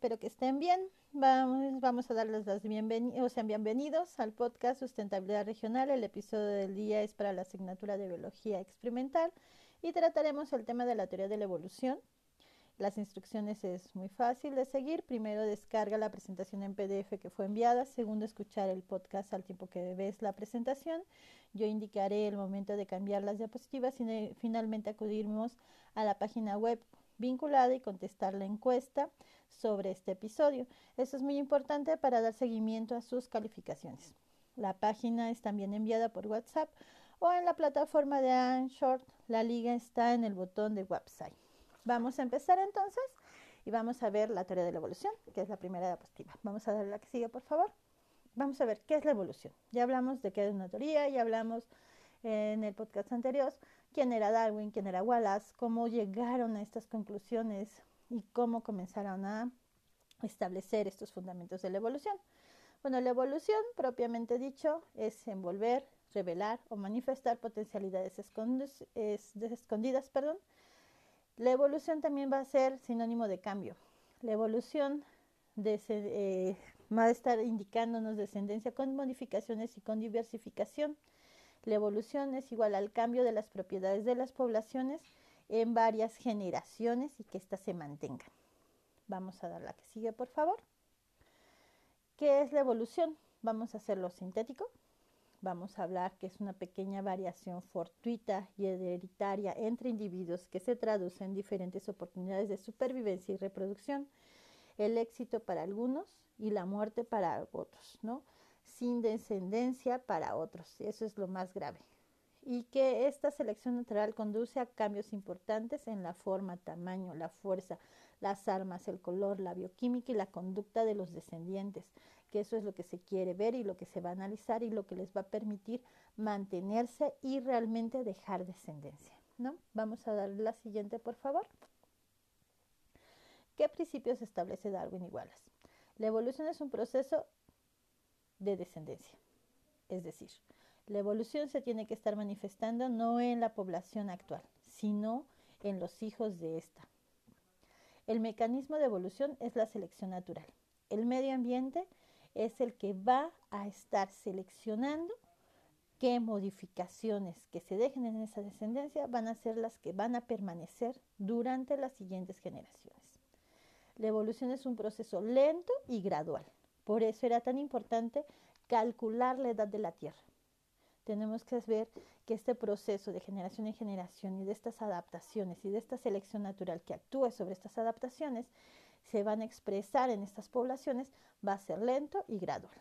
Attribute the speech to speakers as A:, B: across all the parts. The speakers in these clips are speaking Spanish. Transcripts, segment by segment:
A: espero que estén bien. Vamos, vamos a darles las bienvenidos, o sean bienvenidos al podcast Sustentabilidad Regional. El episodio del día es para la asignatura de Biología Experimental y trataremos el tema de la teoría de la evolución. Las instrucciones es muy fácil de seguir. Primero descarga la presentación en PDF que fue enviada. Segundo, escuchar el podcast al tiempo que ves la presentación. Yo indicaré el momento de cambiar las diapositivas y finalmente acudiremos a la página web vinculada y contestar la encuesta sobre este episodio. Eso es muy importante para dar seguimiento a sus calificaciones. La página es también enviada por WhatsApp o en la plataforma de Anchor. La liga está en el botón de website. Vamos a empezar entonces y vamos a ver la teoría de la evolución, que es la primera diapositiva. Vamos a darle la que sigue, por favor. Vamos a ver qué es la evolución. Ya hablamos de qué es una teoría, ya hablamos en el podcast anterior quién era Darwin, quién era Wallace, cómo llegaron a estas conclusiones y cómo comenzaron a establecer estos fundamentos de la evolución. Bueno, la evolución, propiamente dicho, es envolver, revelar o manifestar potencialidades escondidas. Perdón. La evolución también va a ser sinónimo de cambio. La evolución eh, va a estar indicándonos descendencia con modificaciones y con diversificación. La evolución es igual al cambio de las propiedades de las poblaciones en varias generaciones y que éstas se mantengan. Vamos a dar la que sigue, por favor. ¿Qué es la evolución? Vamos a hacerlo sintético. Vamos a hablar que es una pequeña variación fortuita y hereditaria entre individuos que se traduce en diferentes oportunidades de supervivencia y reproducción, el éxito para algunos y la muerte para otros, ¿no? Sin descendencia para otros. Eso es lo más grave. Y que esta selección natural conduce a cambios importantes en la forma, tamaño, la fuerza, las armas, el color, la bioquímica y la conducta de los descendientes, que eso es lo que se quiere ver y lo que se va a analizar y lo que les va a permitir mantenerse y realmente dejar descendencia. ¿no? Vamos a darle la siguiente, por favor. ¿Qué principios establece Darwin y Wallace? La evolución es un proceso de descendencia. Es decir, la evolución se tiene que estar manifestando no en la población actual, sino en los hijos de esta. El mecanismo de evolución es la selección natural. El medio ambiente es el que va a estar seleccionando qué modificaciones que se dejen en esa descendencia van a ser las que van a permanecer durante las siguientes generaciones. La evolución es un proceso lento y gradual. Por eso era tan importante calcular la edad de la Tierra. Tenemos que ver que este proceso de generación en generación y de estas adaptaciones y de esta selección natural que actúa sobre estas adaptaciones se van a expresar en estas poblaciones va a ser lento y gradual.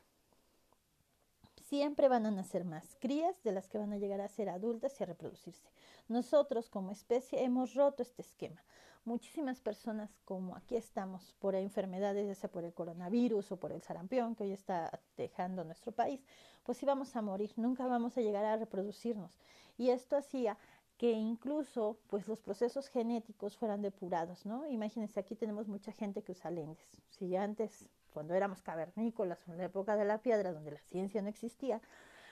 A: Siempre van a nacer más crías de las que van a llegar a ser adultas y a reproducirse. Nosotros como especie hemos roto este esquema. Muchísimas personas como aquí estamos por enfermedades, ya sea por el coronavirus o por el sarampión que hoy está dejando nuestro país, pues íbamos a morir, nunca vamos a llegar a reproducirnos. Y esto hacía que incluso pues los procesos genéticos fueran depurados, ¿no? Imagínense, aquí tenemos mucha gente que usa lentes. Si antes cuando éramos cavernícolas en la época de la piedra, donde la ciencia no existía,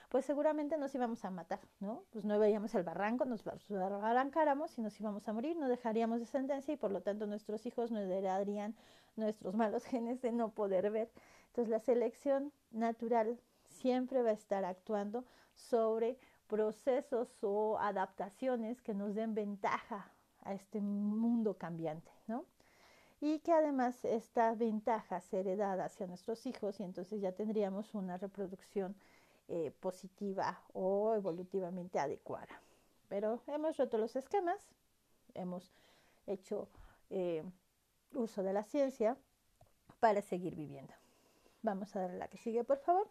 A: pues seguramente nos íbamos a matar, ¿no? Pues no veíamos el barranco, nos arrancáramos y nos íbamos a morir, no dejaríamos descendencia y por lo tanto nuestros hijos no heredarían nuestros malos genes de no poder ver. Entonces la selección natural siempre va a estar actuando sobre procesos o adaptaciones que nos den ventaja a este mundo cambiante, ¿no? y que además esta ventaja se heredada hacia nuestros hijos y entonces ya tendríamos una reproducción eh, positiva o evolutivamente adecuada. Pero hemos roto los esquemas, hemos hecho eh, uso de la ciencia para seguir viviendo. Vamos a darle la que sigue, por favor.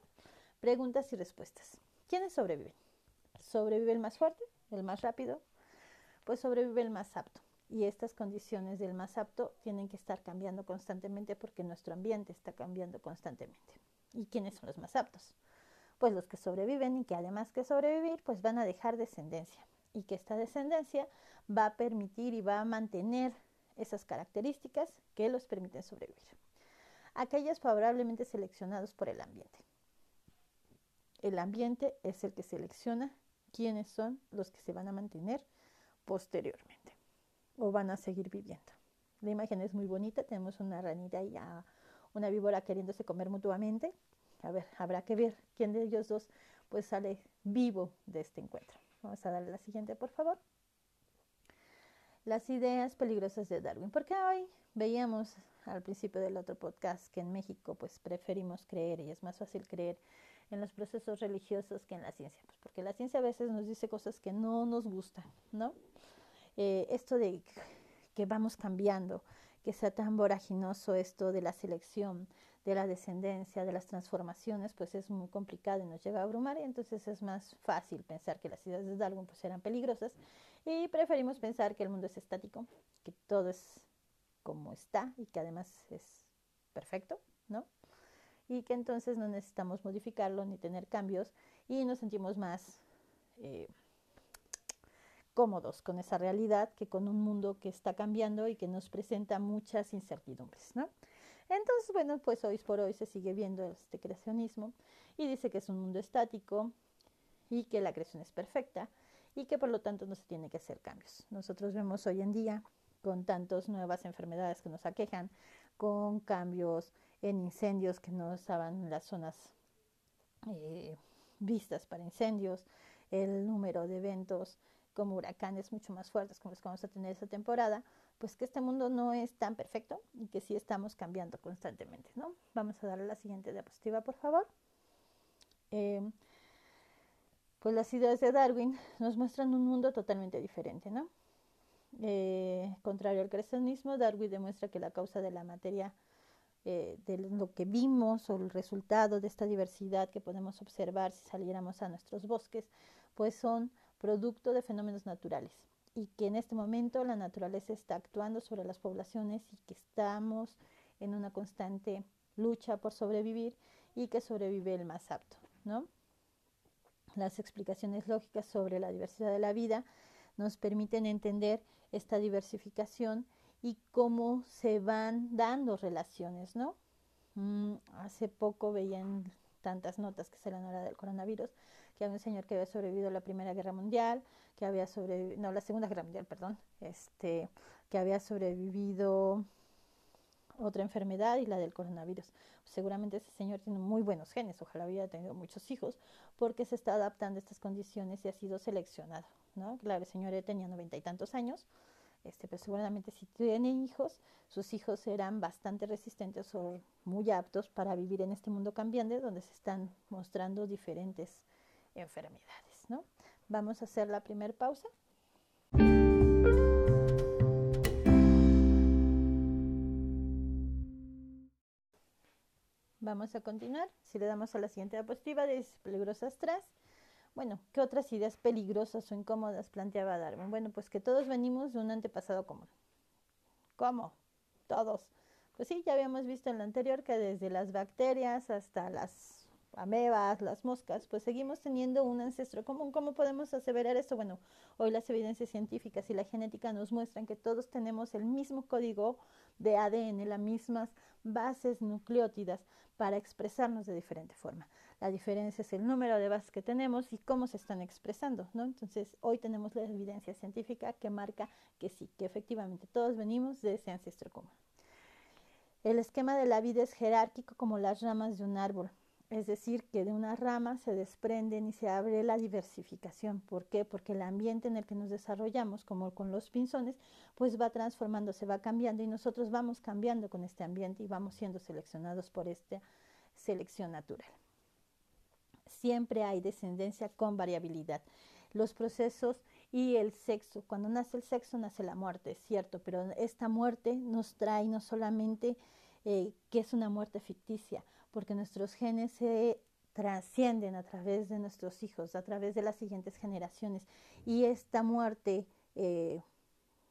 A: Preguntas y respuestas. ¿Quiénes sobreviven? ¿Sobrevive el más fuerte? ¿El más rápido? Pues sobrevive el más apto y estas condiciones del más apto tienen que estar cambiando constantemente porque nuestro ambiente está cambiando constantemente. ¿Y quiénes son los más aptos? Pues los que sobreviven y que además que sobrevivir, pues van a dejar descendencia y que esta descendencia va a permitir y va a mantener esas características que los permiten sobrevivir. Aquellos favorablemente seleccionados por el ambiente. El ambiente es el que selecciona quiénes son los que se van a mantener posteriormente o van a seguir viviendo. La imagen es muy bonita, tenemos una ranita y una víbora queriéndose comer mutuamente. A ver, habrá que ver quién de ellos dos pues sale vivo de este encuentro. Vamos a darle la siguiente, por favor. Las ideas peligrosas de Darwin. Porque hoy veíamos al principio del otro podcast que en México pues preferimos creer y es más fácil creer en los procesos religiosos que en la ciencia, pues porque la ciencia a veces nos dice cosas que no nos gustan, ¿no? Eh, esto de que vamos cambiando, que sea tan voraginoso esto de la selección, de la descendencia, de las transformaciones, pues es muy complicado y nos llega a abrumar y entonces es más fácil pensar que las ideas de Darwin pues eran peligrosas y preferimos pensar que el mundo es estático, que todo es como está y que además es perfecto, ¿no? Y que entonces no necesitamos modificarlo ni tener cambios y nos sentimos más eh, cómodos con esa realidad que con un mundo que está cambiando y que nos presenta muchas incertidumbres, ¿no? Entonces, bueno, pues hoy por hoy se sigue viendo este creacionismo y dice que es un mundo estático y que la creación es perfecta y que por lo tanto no se tiene que hacer cambios. Nosotros vemos hoy en día con tantas nuevas enfermedades que nos aquejan, con cambios en incendios que no estaban las zonas eh, vistas para incendios, el número de eventos como huracanes mucho más fuertes como los que vamos a tener esta temporada, pues que este mundo no es tan perfecto y que sí estamos cambiando constantemente, ¿no? Vamos a darle la siguiente diapositiva, por favor. Eh, pues las ideas de Darwin nos muestran un mundo totalmente diferente, ¿no? Eh, contrario al creacionismo, Darwin demuestra que la causa de la materia, eh, de lo que vimos o el resultado de esta diversidad que podemos observar si saliéramos a nuestros bosques, pues son producto de fenómenos naturales y que en este momento la naturaleza está actuando sobre las poblaciones y que estamos en una constante lucha por sobrevivir y que sobrevive el más apto, ¿no? Las explicaciones lógicas sobre la diversidad de la vida nos permiten entender esta diversificación y cómo se van dando relaciones, ¿no? Mm, hace poco veían tantas notas que se la hora del coronavirus, que había un señor que había sobrevivido a la Primera Guerra Mundial, que había sobrevivido, no, la Segunda Guerra Mundial, perdón, este, que había sobrevivido otra enfermedad y la del coronavirus. Seguramente ese señor tiene muy buenos genes, ojalá hubiera tenido muchos hijos, porque se está adaptando a estas condiciones y ha sido seleccionado. ¿no? Claro, el señor tenía noventa y tantos años, este, pero seguramente si tiene hijos, sus hijos serán bastante resistentes o muy aptos para vivir en este mundo cambiante donde se están mostrando diferentes enfermedades. ¿no? Vamos a hacer la primera pausa. Vamos a continuar. Si le damos a la siguiente diapositiva, de peligrosas 3. Bueno, ¿qué otras ideas peligrosas o incómodas planteaba Darwin? Bueno, pues que todos venimos de un antepasado común. ¿Cómo? Todos. Pues sí, ya habíamos visto en lo anterior que desde las bacterias hasta las amebas, las moscas, pues seguimos teniendo un ancestro común. ¿Cómo podemos aseverar esto? Bueno, hoy las evidencias científicas y la genética nos muestran que todos tenemos el mismo código de ADN, las mismas bases nucleótidas para expresarnos de diferente forma. La diferencia es el número de bases que tenemos y cómo se están expresando, ¿no? Entonces, hoy tenemos la evidencia científica que marca que sí, que efectivamente todos venimos de ese ancestro común. El esquema de la vida es jerárquico como las ramas de un árbol. Es decir, que de una rama se desprenden y se abre la diversificación. ¿Por qué? Porque el ambiente en el que nos desarrollamos, como con los pinzones, pues va transformando, se va cambiando y nosotros vamos cambiando con este ambiente y vamos siendo seleccionados por esta selección natural. Siempre hay descendencia con variabilidad. Los procesos y el sexo, cuando nace el sexo nace la muerte, es cierto, pero esta muerte nos trae no solamente eh, que es una muerte ficticia, porque nuestros genes se trascienden a través de nuestros hijos, a través de las siguientes generaciones. Y esta muerte eh,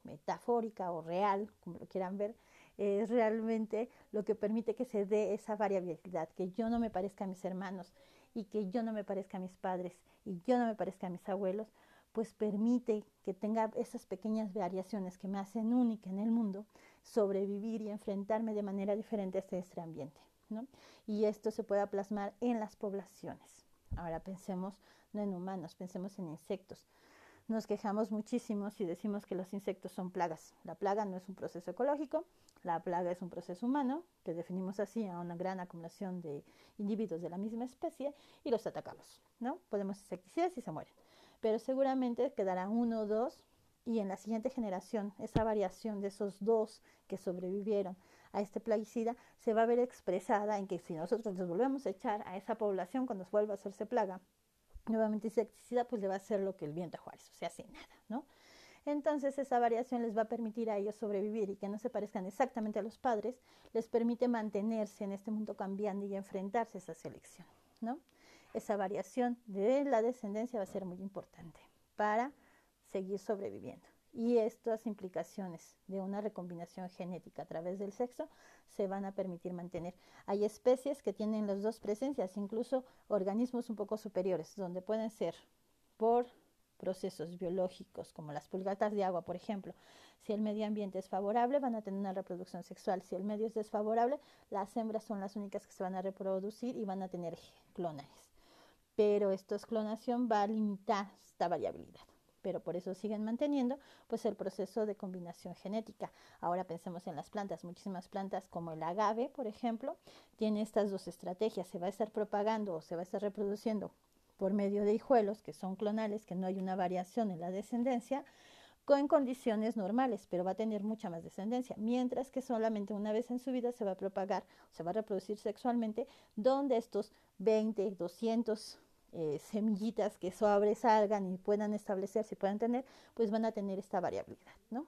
A: metafórica o real, como lo quieran ver, es realmente lo que permite que se dé esa variabilidad, que yo no me parezca a mis hermanos y que yo no me parezca a mis padres y yo no me parezca a mis abuelos, pues permite que tenga esas pequeñas variaciones que me hacen única en el mundo, sobrevivir y enfrentarme de manera diferente a este ambiente y esto se pueda plasmar en las poblaciones. Ahora pensemos no en humanos, pensemos en insectos. nos quejamos muchísimo si decimos que los insectos son plagas. La plaga no es un proceso ecológico, la plaga es un proceso humano, que definimos así a una gran acumulación de individuos de la misma especie y los atacamos, ¿no? Podemos insecticidas y se mueren. Pero seguramente quedará uno o dos y en la siguiente generación esa variación de esos dos que sobrevivieron a este plaguicida se va a ver expresada en que si nosotros les volvemos a echar a esa población cuando vuelva a hacerse plaga, nuevamente insecticida, pues le va a hacer lo que el viento a Juárez, o sea, sin nada, ¿no? Entonces esa variación les va a permitir a ellos sobrevivir y que no se parezcan exactamente a los padres, les permite mantenerse en este mundo cambiante y enfrentarse a esa selección, ¿no? Esa variación de la descendencia va a ser muy importante para seguir sobreviviendo. Y estas implicaciones de una recombinación genética a través del sexo se van a permitir mantener. Hay especies que tienen las dos presencias, incluso organismos un poco superiores, donde pueden ser por procesos biológicos, como las pulgatas de agua, por ejemplo. Si el medio ambiente es favorable, van a tener una reproducción sexual. Si el medio es desfavorable, las hembras son las únicas que se van a reproducir y van a tener clones. Pero esta clonación va a limitar esta variabilidad pero por eso siguen manteniendo pues el proceso de combinación genética. Ahora pensemos en las plantas, muchísimas plantas como el agave, por ejemplo, tiene estas dos estrategias, se va a estar propagando o se va a estar reproduciendo por medio de hijuelos que son clonales, que no hay una variación en la descendencia, con condiciones normales, pero va a tener mucha más descendencia, mientras que solamente una vez en su vida se va a propagar, se va a reproducir sexualmente, donde estos 20, 200 eh, semillitas que sobresalgan y puedan establecerse y puedan tener, pues van a tener esta variabilidad, ¿no?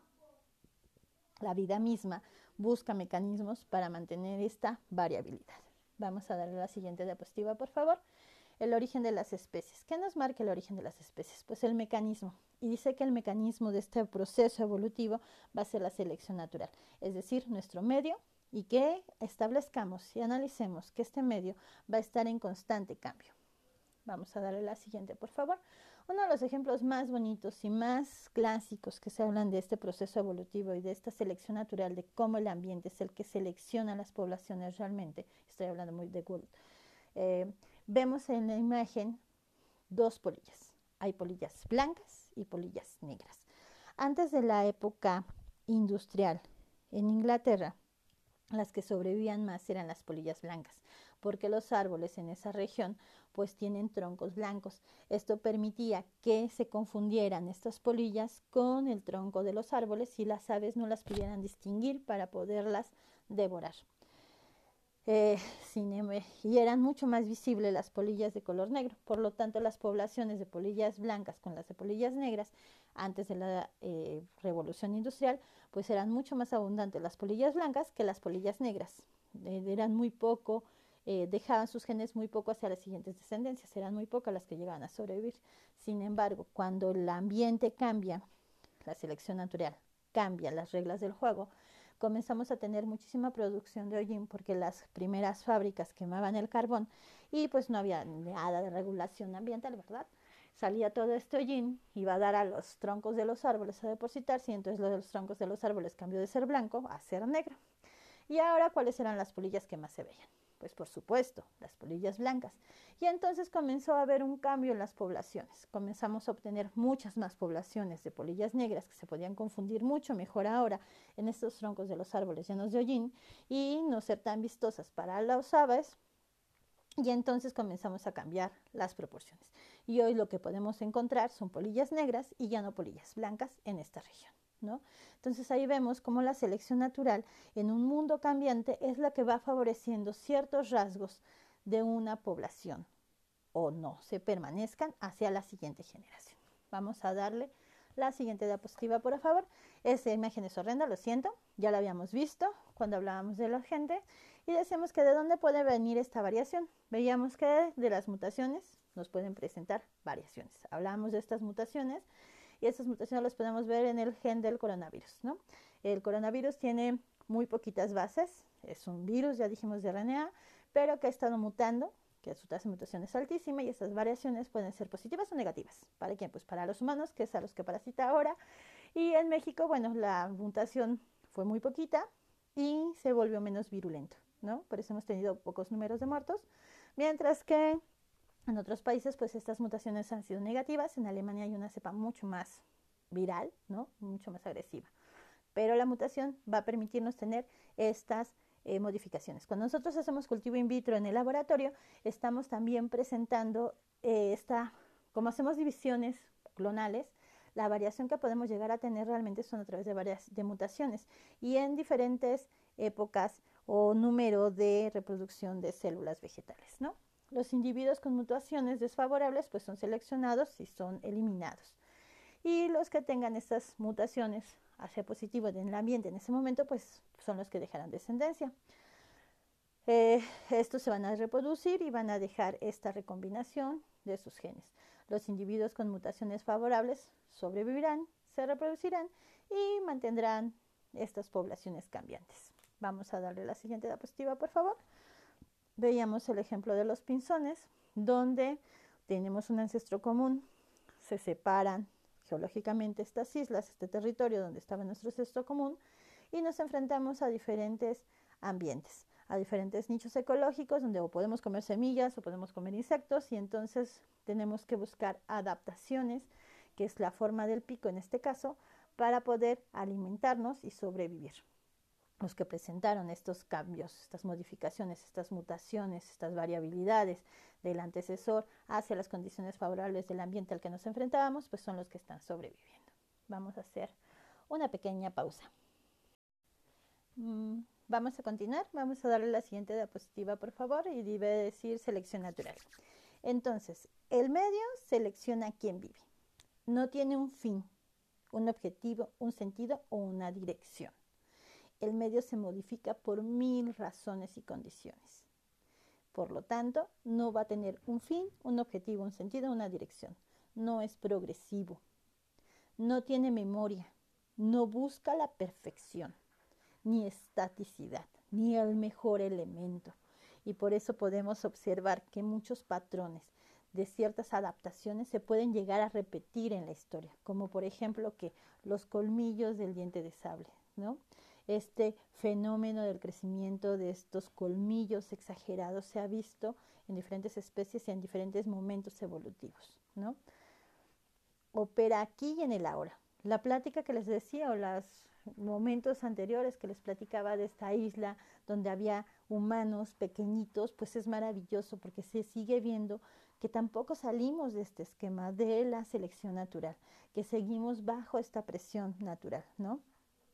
A: La vida misma busca mecanismos para mantener esta variabilidad. Vamos a darle la siguiente diapositiva, por favor. El origen de las especies. ¿Qué nos marca el origen de las especies? Pues el mecanismo. Y dice que el mecanismo de este proceso evolutivo va a ser la selección natural, es decir, nuestro medio y que establezcamos y analicemos que este medio va a estar en constante cambio. Vamos a darle la siguiente, por favor. Uno de los ejemplos más bonitos y más clásicos que se hablan de este proceso evolutivo y de esta selección natural, de cómo el ambiente es el que selecciona las poblaciones realmente, estoy hablando muy de Gould, eh, vemos en la imagen dos polillas. Hay polillas blancas y polillas negras. Antes de la época industrial en Inglaterra, las que sobrevivían más eran las polillas blancas, porque los árboles en esa región pues tienen troncos blancos. Esto permitía que se confundieran estas polillas con el tronco de los árboles y las aves no las pudieran distinguir para poderlas devorar. Eh, y eran mucho más visibles las polillas de color negro. Por lo tanto, las poblaciones de polillas blancas con las de polillas negras antes de la eh, revolución industrial, pues eran mucho más abundantes las polillas blancas que las polillas negras. Eh, eran muy poco eh, dejaban sus genes muy poco hacia las siguientes descendencias, eran muy pocas las que llegaban a sobrevivir. Sin embargo, cuando el ambiente cambia, la selección natural cambia las reglas del juego, comenzamos a tener muchísima producción de hollín porque las primeras fábricas quemaban el carbón y pues no había nada de regulación ambiental, ¿verdad? Salía todo este hollín, iba a dar a los troncos de los árboles a depositarse y entonces los, los troncos de los árboles cambió de ser blanco a ser negro. Y ahora, ¿cuáles eran las polillas que más se veían? Pues por supuesto, las polillas blancas. Y entonces comenzó a haber un cambio en las poblaciones. Comenzamos a obtener muchas más poblaciones de polillas negras que se podían confundir mucho mejor ahora en estos troncos de los árboles llenos de hollín y no ser tan vistosas para las aves. Y entonces comenzamos a cambiar las proporciones. Y hoy lo que podemos encontrar son polillas negras y ya no polillas blancas en esta región. Entonces ahí vemos cómo la selección natural en un mundo cambiante es la que va favoreciendo ciertos rasgos de una población o no se permanezcan hacia la siguiente generación. Vamos a darle la siguiente diapositiva, por favor. Esa imagen es horrenda, lo siento, ya la habíamos visto cuando hablábamos de la gente y decíamos que de dónde puede venir esta variación. Veíamos que de las mutaciones nos pueden presentar variaciones. Hablábamos de estas mutaciones y estas mutaciones las podemos ver en el gen del coronavirus. ¿no? El coronavirus tiene muy poquitas bases, es un virus, ya dijimos, de RNA, pero que ha estado mutando, que su tasa de mutación es altísima y estas variaciones pueden ser positivas o negativas. ¿Para quién? Pues para los humanos, que es a los que parasita ahora. Y en México, bueno, la mutación fue muy poquita y se volvió menos virulento, ¿no? Por eso hemos tenido pocos números de muertos, mientras que En otros países, pues estas mutaciones han sido negativas. En Alemania hay una cepa mucho más viral, ¿no? Mucho más agresiva. Pero la mutación va a permitirnos tener estas eh, modificaciones. Cuando nosotros hacemos cultivo in vitro en el laboratorio, estamos también presentando eh, esta, como hacemos divisiones clonales, la variación que podemos llegar a tener realmente son a través de varias de mutaciones y en diferentes épocas o número de reproducción de células vegetales, ¿no? Los individuos con mutaciones desfavorables pues son seleccionados y son eliminados. Y los que tengan estas mutaciones hacia positivo en el ambiente en ese momento pues son los que dejarán descendencia. Eh, estos se van a reproducir y van a dejar esta recombinación de sus genes. Los individuos con mutaciones favorables sobrevivirán, se reproducirán y mantendrán estas poblaciones cambiantes. Vamos a darle la siguiente diapositiva, por favor. Veíamos el ejemplo de los pinzones, donde tenemos un ancestro común, se separan geológicamente estas islas, este territorio donde estaba nuestro ancestro común, y nos enfrentamos a diferentes ambientes, a diferentes nichos ecológicos donde o podemos comer semillas o podemos comer insectos y entonces tenemos que buscar adaptaciones, que es la forma del pico en este caso, para poder alimentarnos y sobrevivir los que presentaron estos cambios, estas modificaciones, estas mutaciones, estas variabilidades del antecesor hacia las condiciones favorables del ambiente al que nos enfrentábamos, pues son los que están sobreviviendo. Vamos a hacer una pequeña pausa. Mm, vamos a continuar, vamos a darle la siguiente diapositiva, por favor, y debe decir selección natural. Entonces, el medio selecciona quién vive. No tiene un fin, un objetivo, un sentido o una dirección el medio se modifica por mil razones y condiciones. Por lo tanto, no va a tener un fin, un objetivo, un sentido, una dirección. No es progresivo. No tiene memoria. No busca la perfección, ni estaticidad, ni el mejor elemento. Y por eso podemos observar que muchos patrones de ciertas adaptaciones se pueden llegar a repetir en la historia, como por ejemplo que los colmillos del diente de sable, ¿no? Este fenómeno del crecimiento de estos colmillos exagerados se ha visto en diferentes especies y en diferentes momentos evolutivos, ¿no? Opera aquí y en el ahora. La plática que les decía o los momentos anteriores que les platicaba de esta isla donde había humanos pequeñitos, pues es maravilloso porque se sigue viendo que tampoco salimos de este esquema de la selección natural, que seguimos bajo esta presión natural, ¿no?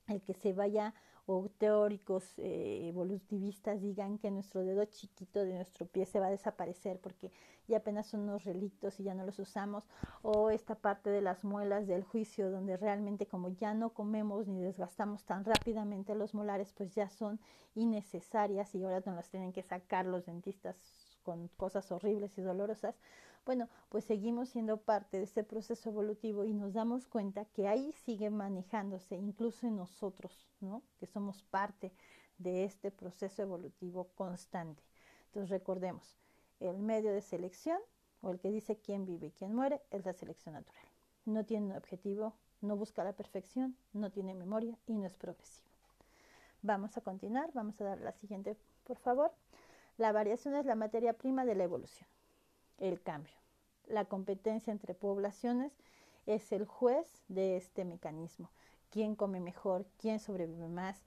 A: El que se vaya o teóricos eh, evolutivistas digan que nuestro dedo chiquito de nuestro pie se va a desaparecer porque ya apenas son unos relictos y ya no los usamos, o esta parte de las muelas del juicio donde realmente como ya no comemos ni desgastamos tan rápidamente los molares, pues ya son innecesarias y ahora nos las tienen que sacar los dentistas con cosas horribles y dolorosas, bueno, pues seguimos siendo parte de este proceso evolutivo y nos damos cuenta que ahí sigue manejándose, incluso en nosotros, ¿no? Que somos parte de este proceso evolutivo constante. Entonces recordemos, el medio de selección o el que dice quién vive y quién muere es la selección natural. No tiene un objetivo, no busca la perfección, no tiene memoria y no es progresivo. Vamos a continuar, vamos a dar la siguiente, por favor. La variación es la materia prima de la evolución el cambio. La competencia entre poblaciones es el juez de este mecanismo. ¿Quién come mejor? ¿Quién sobrevive más?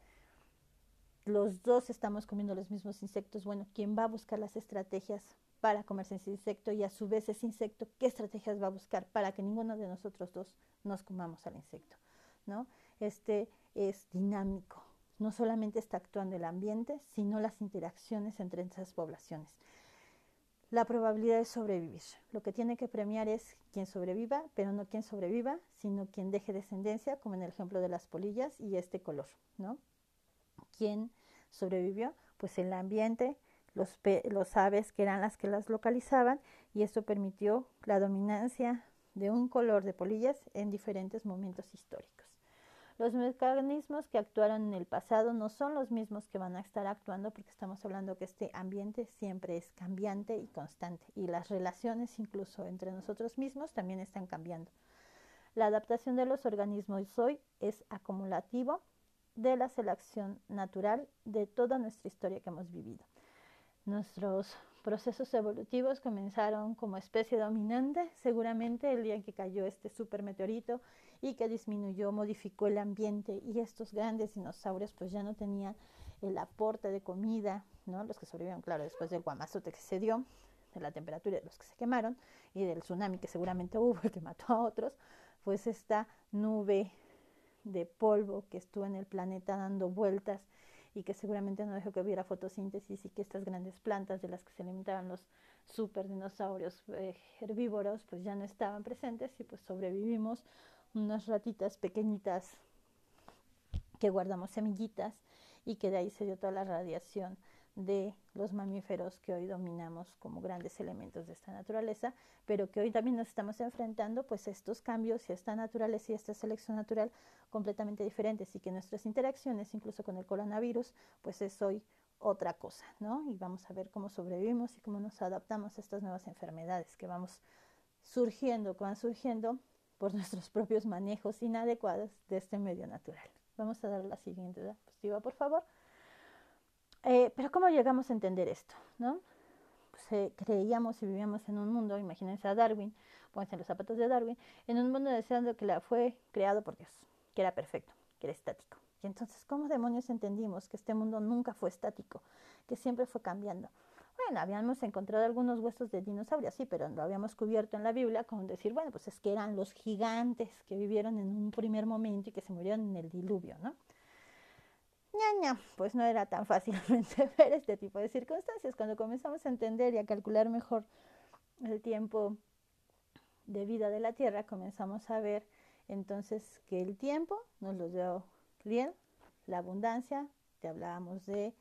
A: Los dos estamos comiendo los mismos insectos. Bueno, ¿quién va a buscar las estrategias para comerse ese insecto? Y a su vez ese insecto, ¿qué estrategias va a buscar para que ninguno de nosotros dos nos comamos al insecto? ¿No? Este es dinámico. No solamente está actuando el ambiente, sino las interacciones entre esas poblaciones la probabilidad de sobrevivir. Lo que tiene que premiar es quien sobreviva, pero no quien sobreviva, sino quien deje descendencia, como en el ejemplo de las polillas y este color, ¿no? ¿Quién sobrevivió? Pues el ambiente, los, los aves que eran las que las localizaban y esto permitió la dominancia de un color de polillas en diferentes momentos históricos. Los mecanismos que actuaron en el pasado no son los mismos que van a estar actuando porque estamos hablando que este ambiente siempre es cambiante y constante y las relaciones incluso entre nosotros mismos también están cambiando. La adaptación de los organismos hoy es acumulativo de la selección natural de toda nuestra historia que hemos vivido. Nuestros procesos evolutivos comenzaron como especie dominante, seguramente el día en que cayó este supermeteorito y que disminuyó, modificó el ambiente y estos grandes dinosaurios pues ya no tenían el aporte de comida, ¿no? Los que sobrevivieron, claro, después del guamazote que se dio, de la temperatura de los que se quemaron y del tsunami que seguramente hubo y que mató a otros, pues esta nube de polvo que estuvo en el planeta dando vueltas y que seguramente no dejó que hubiera fotosíntesis y que estas grandes plantas de las que se alimentaban los super dinosaurios eh, herbívoros pues ya no estaban presentes y pues sobrevivimos unas ratitas pequeñitas que guardamos semillitas y que de ahí se dio toda la radiación de los mamíferos que hoy dominamos como grandes elementos de esta naturaleza, pero que hoy también nos estamos enfrentando pues estos cambios y esta naturaleza y esta selección natural completamente diferentes y que nuestras interacciones incluso con el coronavirus pues es hoy otra cosa, ¿no? Y vamos a ver cómo sobrevivimos y cómo nos adaptamos a estas nuevas enfermedades que vamos surgiendo, que van surgiendo por nuestros propios manejos inadecuados de este medio natural. Vamos a dar la siguiente diapositiva, por favor. Eh, pero ¿cómo llegamos a entender esto? ¿no? Pues, eh, creíamos y vivíamos en un mundo, imagínense a Darwin, pónganse en los zapatos de Darwin, en un mundo deseando que la fue creado por Dios, que era perfecto, que era estático. Y entonces, ¿cómo demonios entendimos que este mundo nunca fue estático, que siempre fue cambiando? Bueno, habíamos encontrado algunos huesos de dinosaurios, sí, pero lo habíamos cubierto en la Biblia con decir, bueno, pues es que eran los gigantes que vivieron en un primer momento y que se murieron en el diluvio, ¿no? Pues no era tan fácilmente ver este tipo de circunstancias. Cuando comenzamos a entender y a calcular mejor el tiempo de vida de la Tierra, comenzamos a ver entonces que el tiempo nos lo dio bien, la abundancia, te hablábamos de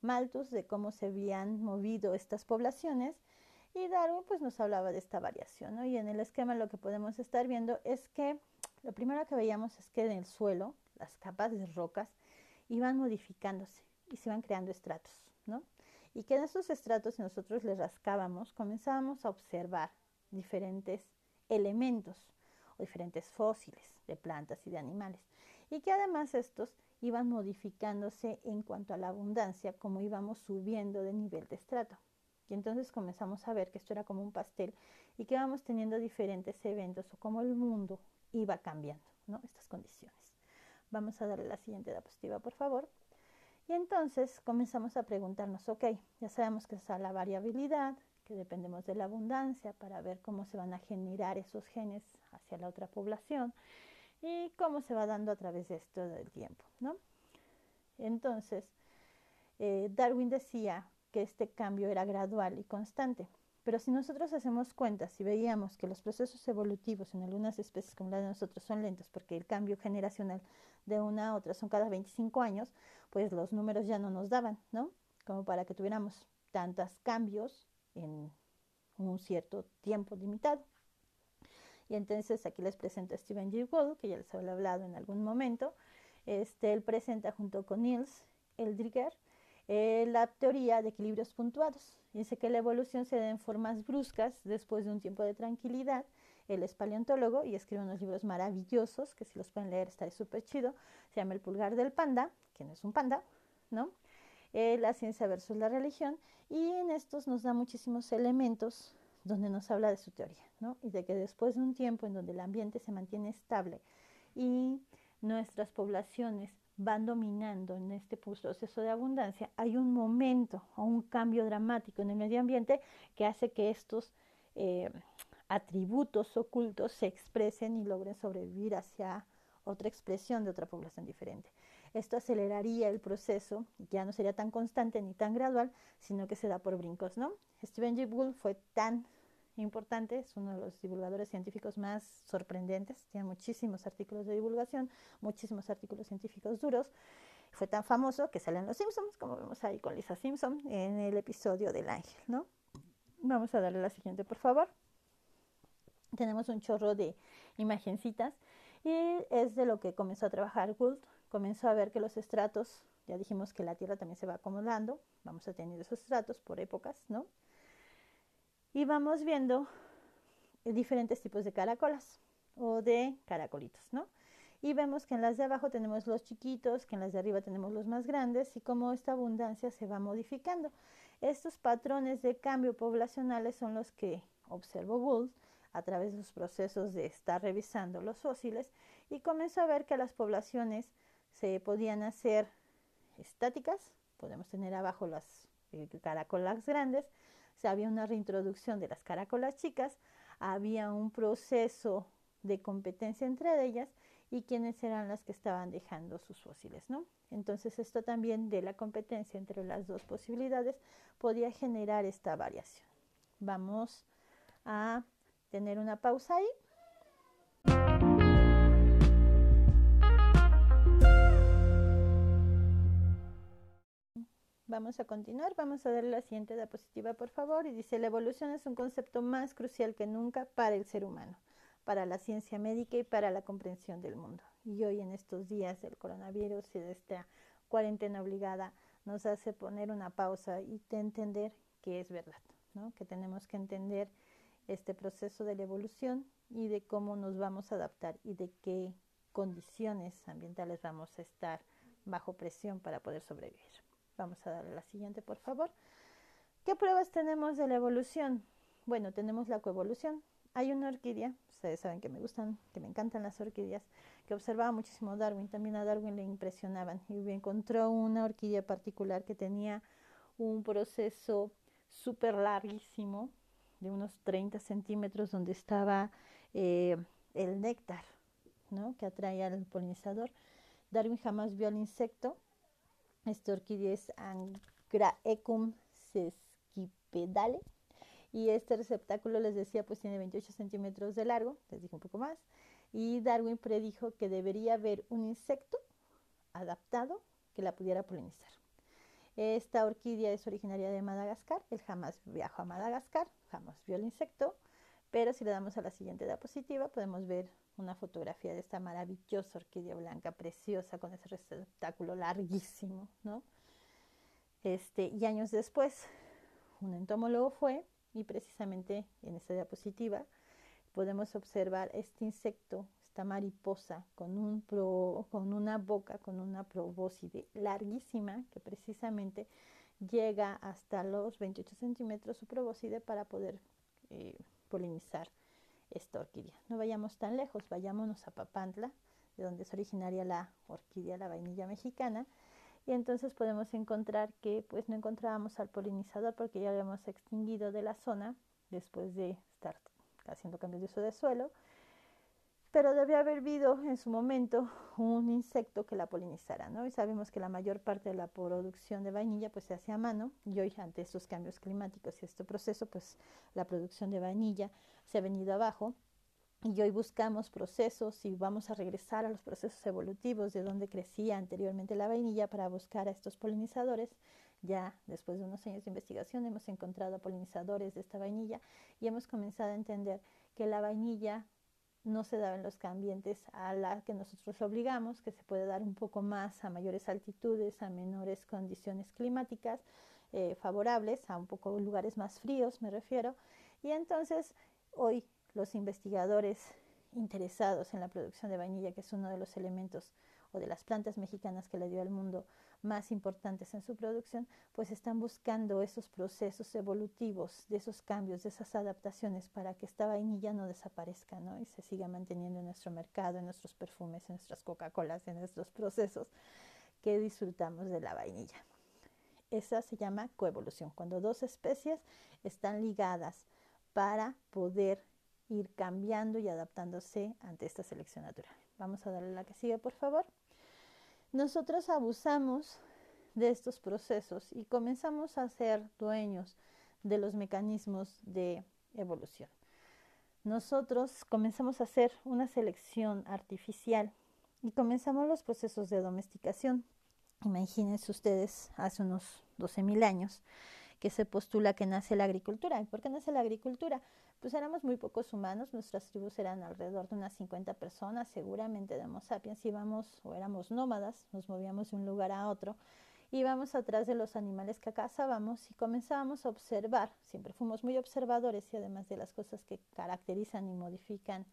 A: Malthus, de cómo se habían movido estas poblaciones, y Darwin pues nos hablaba de esta variación. Y en el esquema lo que podemos estar viendo es que lo primero que veíamos es que en el suelo, las capas de rocas, iban modificándose y se iban creando estratos, ¿no? Y que en esos estratos, si nosotros les rascábamos, comenzábamos a observar diferentes elementos o diferentes fósiles de plantas y de animales. Y que además estos iban modificándose en cuanto a la abundancia, como íbamos subiendo de nivel de estrato. Y entonces comenzamos a ver que esto era como un pastel y que íbamos teniendo diferentes eventos o como el mundo iba cambiando, ¿no? Estas condiciones. Vamos a darle la siguiente diapositiva, por favor. Y entonces comenzamos a preguntarnos, ok, ya sabemos que está la variabilidad, que dependemos de la abundancia para ver cómo se van a generar esos genes hacia la otra población y cómo se va dando a través de esto del tiempo, ¿no? Entonces, eh, Darwin decía que este cambio era gradual y constante, pero si nosotros hacemos cuentas si veíamos que los procesos evolutivos en algunas especies como la de nosotros son lentos porque el cambio generacional de una a otra son cada 25 años, pues los números ya no nos daban, ¿no? Como para que tuviéramos tantos cambios en un cierto tiempo limitado. Y entonces aquí les presento a Stephen Jay Gould, que ya les había hablado en algún momento. Este, él presenta junto con Niels Eldriger eh, la teoría de equilibrios puntuados. Dice que la evolución se da en formas bruscas después de un tiempo de tranquilidad. Él es paleontólogo y escribe unos libros maravillosos que si los pueden leer está súper chido. Se llama El pulgar del panda, que no es un panda, ¿no? Eh, la ciencia versus la religión. Y en estos nos da muchísimos elementos donde nos habla de su teoría, ¿no? Y de que después de un tiempo en donde el ambiente se mantiene estable y nuestras poblaciones van dominando en este proceso de abundancia, hay un momento o un cambio dramático en el medio ambiente que hace que estos eh, atributos ocultos se expresen y logren sobrevivir hacia otra expresión de otra población diferente. Esto aceleraría el proceso, ya no sería tan constante ni tan gradual, sino que se da por brincos, ¿no? Stephen Jay Gould fue tan importante, es uno de los divulgadores científicos más sorprendentes, tiene muchísimos artículos de divulgación, muchísimos artículos científicos duros. Fue tan famoso que salen los Simpsons, como vemos ahí con Lisa Simpson en el episodio del ángel, ¿no? Vamos a darle la siguiente, por favor. Tenemos un chorro de imagencitas y es de lo que comenzó a trabajar Gould. Comenzó a ver que los estratos, ya dijimos que la Tierra también se va acomodando, vamos a tener esos estratos por épocas, ¿no? y vamos viendo diferentes tipos de caracolas o de caracolitos, ¿no? y vemos que en las de abajo tenemos los chiquitos, que en las de arriba tenemos los más grandes y cómo esta abundancia se va modificando. Estos patrones de cambio poblacionales son los que observó Gould a través de sus procesos de estar revisando los fósiles y comenzó a ver que las poblaciones se podían hacer estáticas, podemos tener abajo las eh, caracolas grandes, se había una reintroducción de las caracolas chicas, había un proceso de competencia entre ellas y quiénes eran las que estaban dejando sus fósiles, ¿no? Entonces esto también de la competencia entre las dos posibilidades podía generar esta variación. Vamos a tener una pausa ahí. Vamos a continuar, vamos a darle la siguiente diapositiva por favor y dice la evolución es un concepto más crucial que nunca para el ser humano, para la ciencia médica y para la comprensión del mundo. Y hoy en estos días del coronavirus y de esta cuarentena obligada nos hace poner una pausa y entender que es verdad, ¿no? que tenemos que entender este proceso de la evolución y de cómo nos vamos a adaptar y de qué condiciones ambientales vamos a estar bajo presión para poder sobrevivir. Vamos a darle la siguiente, por favor. ¿Qué pruebas tenemos de la evolución? Bueno, tenemos la coevolución. Hay una orquídea, ustedes saben que me gustan, que me encantan las orquídeas, que observaba muchísimo Darwin. También a Darwin le impresionaban y encontró una orquídea particular que tenía un proceso súper larguísimo, de unos 30 centímetros, donde estaba eh, el néctar, ¿no? que atrae al polinizador. Darwin jamás vio al insecto, esta orquídea es Angraecum sesquipedale. Y este receptáculo, les decía, pues tiene 28 centímetros de largo, les dije un poco más. Y Darwin predijo que debería haber un insecto adaptado que la pudiera polinizar. Esta orquídea es originaria de Madagascar. Él jamás viajó a Madagascar, jamás vio el insecto. Pero si le damos a la siguiente diapositiva, podemos ver una fotografía de esta maravillosa orquídea blanca, preciosa, con ese receptáculo larguísimo, ¿no? Este, y años después, un entomólogo fue, y precisamente en esta diapositiva podemos observar este insecto, esta mariposa, con, un con una boca, con una probóscide larguísima, que precisamente llega hasta los 28 centímetros su probóscide para poder eh, polinizar esta orquídea. No vayamos tan lejos, vayámonos a Papantla, de donde es originaria la orquídea, la vainilla mexicana, y entonces podemos encontrar que pues no encontrábamos al polinizador porque ya lo hemos extinguido de la zona después de estar haciendo cambios de uso de suelo, pero debe haber habido en su momento un insecto que la polinizara, ¿no? Y sabemos que la mayor parte de la producción de vainilla pues se hace a mano y hoy ante estos cambios climáticos y este proceso pues la producción de vainilla se ha venido abajo y hoy buscamos procesos y vamos a regresar a los procesos evolutivos de donde crecía anteriormente la vainilla para buscar a estos polinizadores. Ya después de unos años de investigación hemos encontrado polinizadores de esta vainilla y hemos comenzado a entender que la vainilla no se da en los ambientes a la que nosotros obligamos, que se puede dar un poco más a mayores altitudes, a menores condiciones climáticas eh, favorables, a un poco lugares más fríos me refiero. Y entonces hoy los investigadores interesados en la producción de vainilla, que es uno de los elementos o de las plantas mexicanas que le dio al mundo más importantes en su producción, pues están buscando esos procesos evolutivos, de esos cambios, de esas adaptaciones para que esta vainilla no desaparezca, ¿no? Y se siga manteniendo en nuestro mercado, en nuestros perfumes, en nuestras Coca-Colas, en nuestros procesos que disfrutamos de la vainilla. Esa se llama coevolución, cuando dos especies están ligadas para poder ir cambiando y adaptándose ante esta selección natural. Vamos a darle la que sigue, por favor. Nosotros abusamos de estos procesos y comenzamos a ser dueños de los mecanismos de evolución. Nosotros comenzamos a hacer una selección artificial y comenzamos los procesos de domesticación. Imagínense ustedes hace unos 12.000 años que se postula que nace la agricultura. ¿Y por qué nace la agricultura? Pues éramos muy pocos humanos, nuestras tribus eran alrededor de unas 50 personas, seguramente de Homo sapiens íbamos o éramos nómadas, nos movíamos de un lugar a otro, íbamos atrás de los animales que cazábamos y comenzábamos a observar, siempre fuimos muy observadores y además de las cosas que caracterizan y modifican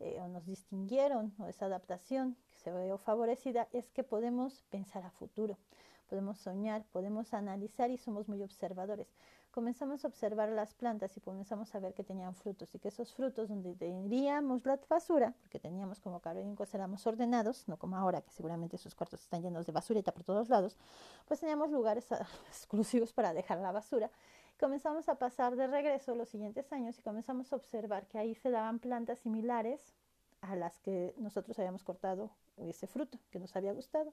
A: eh, o nos distinguieron o esa adaptación que se veo favorecida es que podemos pensar a futuro, podemos soñar, podemos analizar y somos muy observadores. Comenzamos a observar las plantas y comenzamos a ver que tenían frutos y que esos frutos donde tendríamos la basura, porque teníamos como carolinco éramos ordenados, no como ahora que seguramente sus cuartos están llenos de basurita por todos lados, pues teníamos lugares exclusivos para dejar la basura comenzamos a pasar de regreso los siguientes años y comenzamos a observar que ahí se daban plantas similares a las que nosotros habíamos cortado ese fruto que nos había gustado.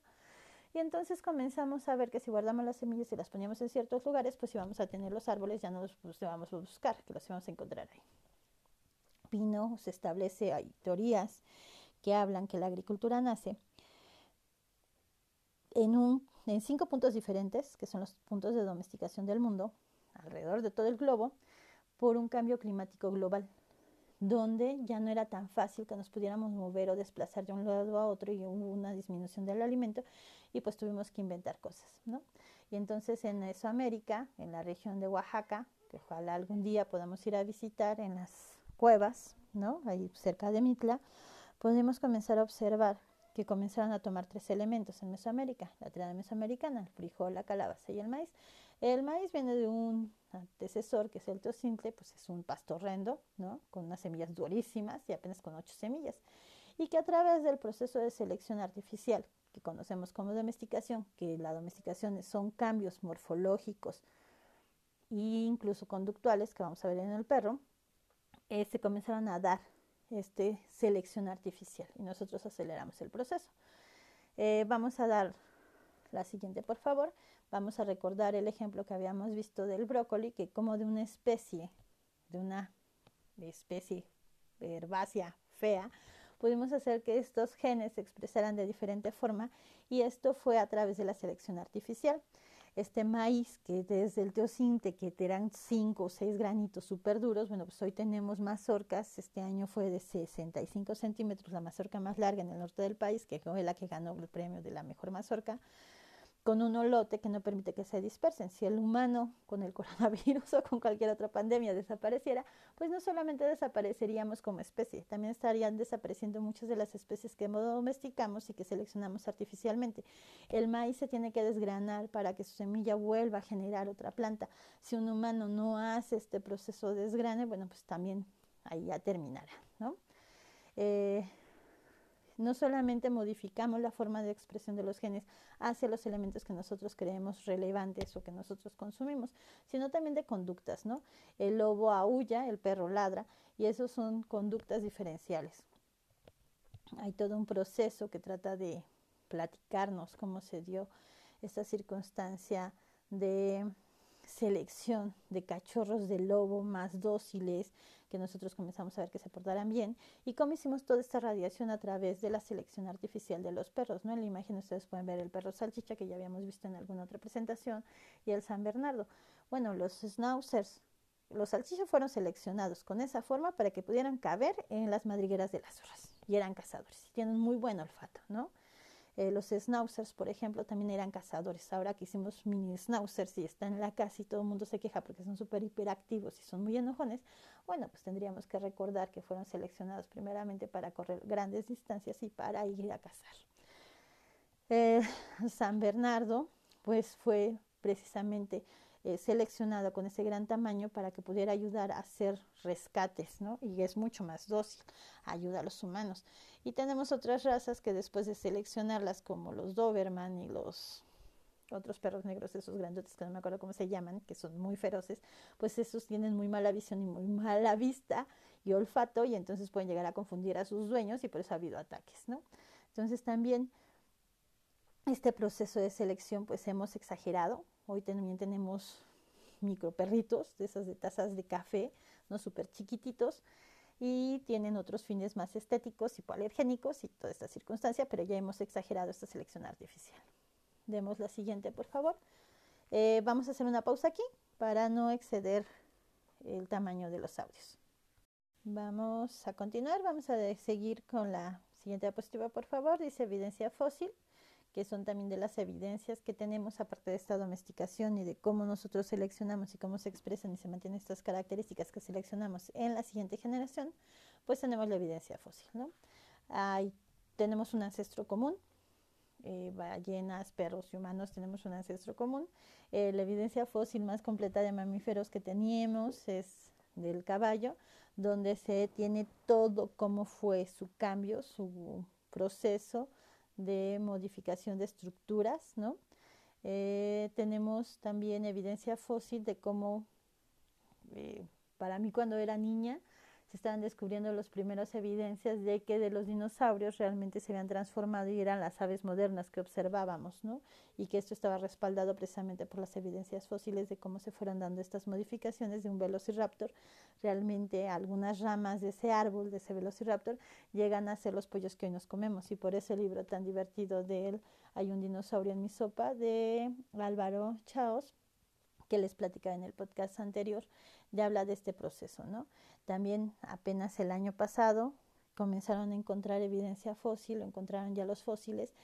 A: Y entonces comenzamos a ver que si guardamos las semillas y las poníamos en ciertos lugares, pues íbamos a tener los árboles, ya no los pues, íbamos a buscar, que los íbamos a encontrar ahí. Pino se establece, hay teorías que hablan que la agricultura nace en, un, en cinco puntos diferentes, que son los puntos de domesticación del mundo, alrededor de todo el globo por un cambio climático global, donde ya no era tan fácil que nos pudiéramos mover o desplazar de un lado a otro y hubo una disminución del alimento y pues tuvimos que inventar cosas, ¿no? Y entonces en Mesoamérica, en la región de Oaxaca, que ojalá algún día podamos ir a visitar en las cuevas, ¿no? Ahí cerca de Mitla, podemos comenzar a observar que comenzaron a tomar tres elementos en Mesoamérica, la triada mesoamericana, el frijol, la calabaza y el maíz, el maíz viene de un antecesor que es el teocintle, pues es un pasto horrendo, ¿no? Con unas semillas durísimas y apenas con ocho semillas. Y que a través del proceso de selección artificial, que conocemos como domesticación, que la domesticación son cambios morfológicos e incluso conductuales que vamos a ver en el perro, eh, se comenzaron a dar este selección artificial y nosotros aceleramos el proceso. Eh, vamos a dar la siguiente, por favor. Vamos a recordar el ejemplo que habíamos visto del brócoli, que como de una especie, de una especie herbácea fea, pudimos hacer que estos genes se expresaran de diferente forma y esto fue a través de la selección artificial. Este maíz que desde el teocinte, que eran 5 o 6 granitos súper duros, bueno, pues hoy tenemos mazorcas, este año fue de 65 centímetros, la mazorca más larga en el norte del país, que fue la que ganó el premio de la mejor mazorca, con un olote que no permite que se dispersen. Si el humano con el coronavirus o con cualquier otra pandemia desapareciera, pues no solamente desapareceríamos como especie, también estarían desapareciendo muchas de las especies que domesticamos y que seleccionamos artificialmente. El maíz se tiene que desgranar para que su semilla vuelva a generar otra planta. Si un humano no hace este proceso de desgrane, bueno, pues también ahí ya terminará, ¿no? Eh, no solamente modificamos la forma de expresión de los genes hacia los elementos que nosotros creemos relevantes o que nosotros consumimos, sino también de conductas, ¿no? El lobo aúlla, el perro ladra, y esos son conductas diferenciales. Hay todo un proceso que trata de platicarnos cómo se dio esta circunstancia de selección de cachorros de lobo más dóciles que nosotros comenzamos a ver que se portaran bien y cómo hicimos toda esta radiación a través de la selección artificial de los perros, ¿no? En la imagen ustedes pueden ver el perro salchicha que ya habíamos visto en alguna otra presentación y el San Bernardo. Bueno, los schnauzers, los salchichas fueron seleccionados con esa forma para que pudieran caber en las madrigueras de las zorras y eran cazadores, tienen muy buen olfato, ¿no? Eh, los schnauzers, por ejemplo, también eran cazadores. Ahora que hicimos mini schnauzers y están en la casa y todo el mundo se queja porque son súper hiperactivos y son muy enojones, bueno, pues tendríamos que recordar que fueron seleccionados primeramente para correr grandes distancias y para ir a cazar. Eh, San Bernardo, pues fue precisamente eh, seleccionado con ese gran tamaño para que pudiera ayudar a hacer rescates, ¿no? Y es mucho más dócil, ayuda a los humanos. Y tenemos otras razas que después de seleccionarlas, como los Doberman y los otros perros negros, esos grandotes que no me acuerdo cómo se llaman, que son muy feroces, pues esos tienen muy mala visión y muy mala vista y olfato y entonces pueden llegar a confundir a sus dueños y por eso ha habido ataques, ¿no? Entonces también este proceso de selección pues hemos exagerado. Hoy también tenemos micro perritos, de esas de tazas de café, no súper chiquititos, y tienen otros fines más estéticos, hipoalergénicos y toda esta circunstancia, pero ya hemos exagerado esta selección artificial. Demos la siguiente, por favor. Eh, vamos a hacer una pausa aquí para no exceder el tamaño de los audios. Vamos a continuar, vamos a seguir con la siguiente diapositiva, por favor. Dice evidencia fósil que son también de las evidencias que tenemos aparte de esta domesticación y de cómo nosotros seleccionamos y cómo se expresan y se mantienen estas características que seleccionamos en la siguiente generación, pues tenemos la evidencia fósil, ¿no? Hay, tenemos un ancestro común, eh, ballenas, perros y humanos tenemos un ancestro común. Eh, la evidencia fósil más completa de mamíferos que teníamos es del caballo, donde se tiene todo cómo fue su cambio, su proceso de modificación de estructuras, ¿no? Eh, tenemos también evidencia fósil de cómo, para mí cuando era niña, se estaban descubriendo las primeras evidencias de que de los dinosaurios realmente se habían transformado y eran las aves modernas que observábamos, ¿no? Y que esto estaba respaldado precisamente por las evidencias fósiles de cómo se fueron dando estas modificaciones de un velociraptor. Realmente algunas ramas de ese árbol, de ese velociraptor, llegan a ser los pollos que hoy nos comemos y por ese libro tan divertido de él, Hay un dinosaurio en mi sopa, de Álvaro Chaos, que les platicaba en el podcast anterior, ya habla de este proceso, ¿no? También apenas el año pasado comenzaron a encontrar evidencia fósil, encontraron ya los fósiles